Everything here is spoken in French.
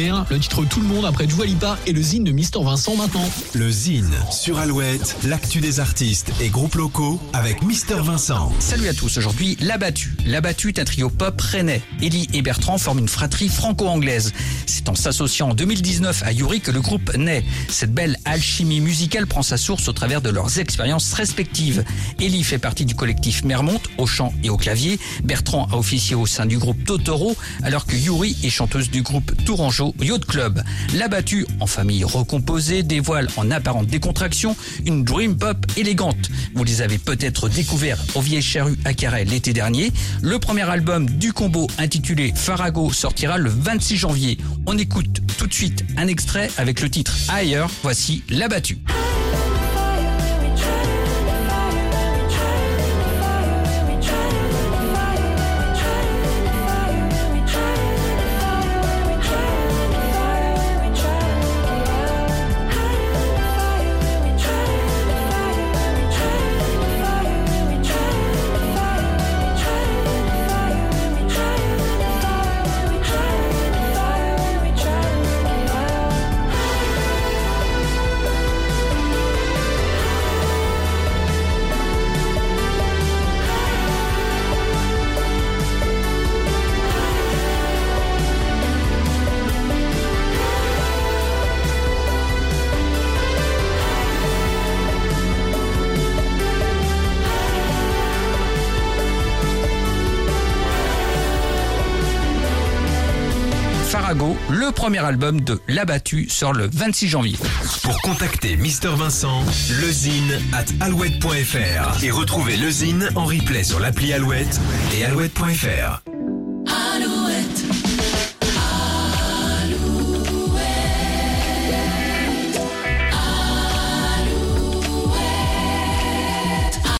découvrir le titre Tout le monde après Dua Lipa et le zine de Mister Vincent maintenant. Le Zine sur Alouette, l'actu des artistes et groupes locaux avec Mister Vincent. Salut à tous, aujourd'hui L'Abattu. L'Abattu est un trio pop rennais. Ellie et Bertrand forment une fratrie franco-anglaise. C'est en s'associant en 2019 à Yuri que le groupe naît. Cette belle alchimie musicale prend sa source au travers de leurs expériences respectives. Ellie fait partie du collectif Mermonte au chant et au clavier. Bertrand a officié au sein du groupe Totoro alors que Yuri est chanteuse du groupe Tourangeau Yacht Club. L'Abattu, en famille recomposée, dévoile en apparente décontraction une dream pop élégante. Vous les avez peut-être découverts au Vieille Charrue à Carré l'été dernier. Le premier album du combo intitulé Farago sortira le 26 janvier. On écoute tout de suite un extrait avec le titre Ailleurs. Voici L'Abattu. Farago, le premier album de L'Abattu, sort le 26 janvier. Pour contacter Mister Vincent, lezine at alouette.fr et retrouver le Zine en replay sur l'appli Alouette et alouette.fr.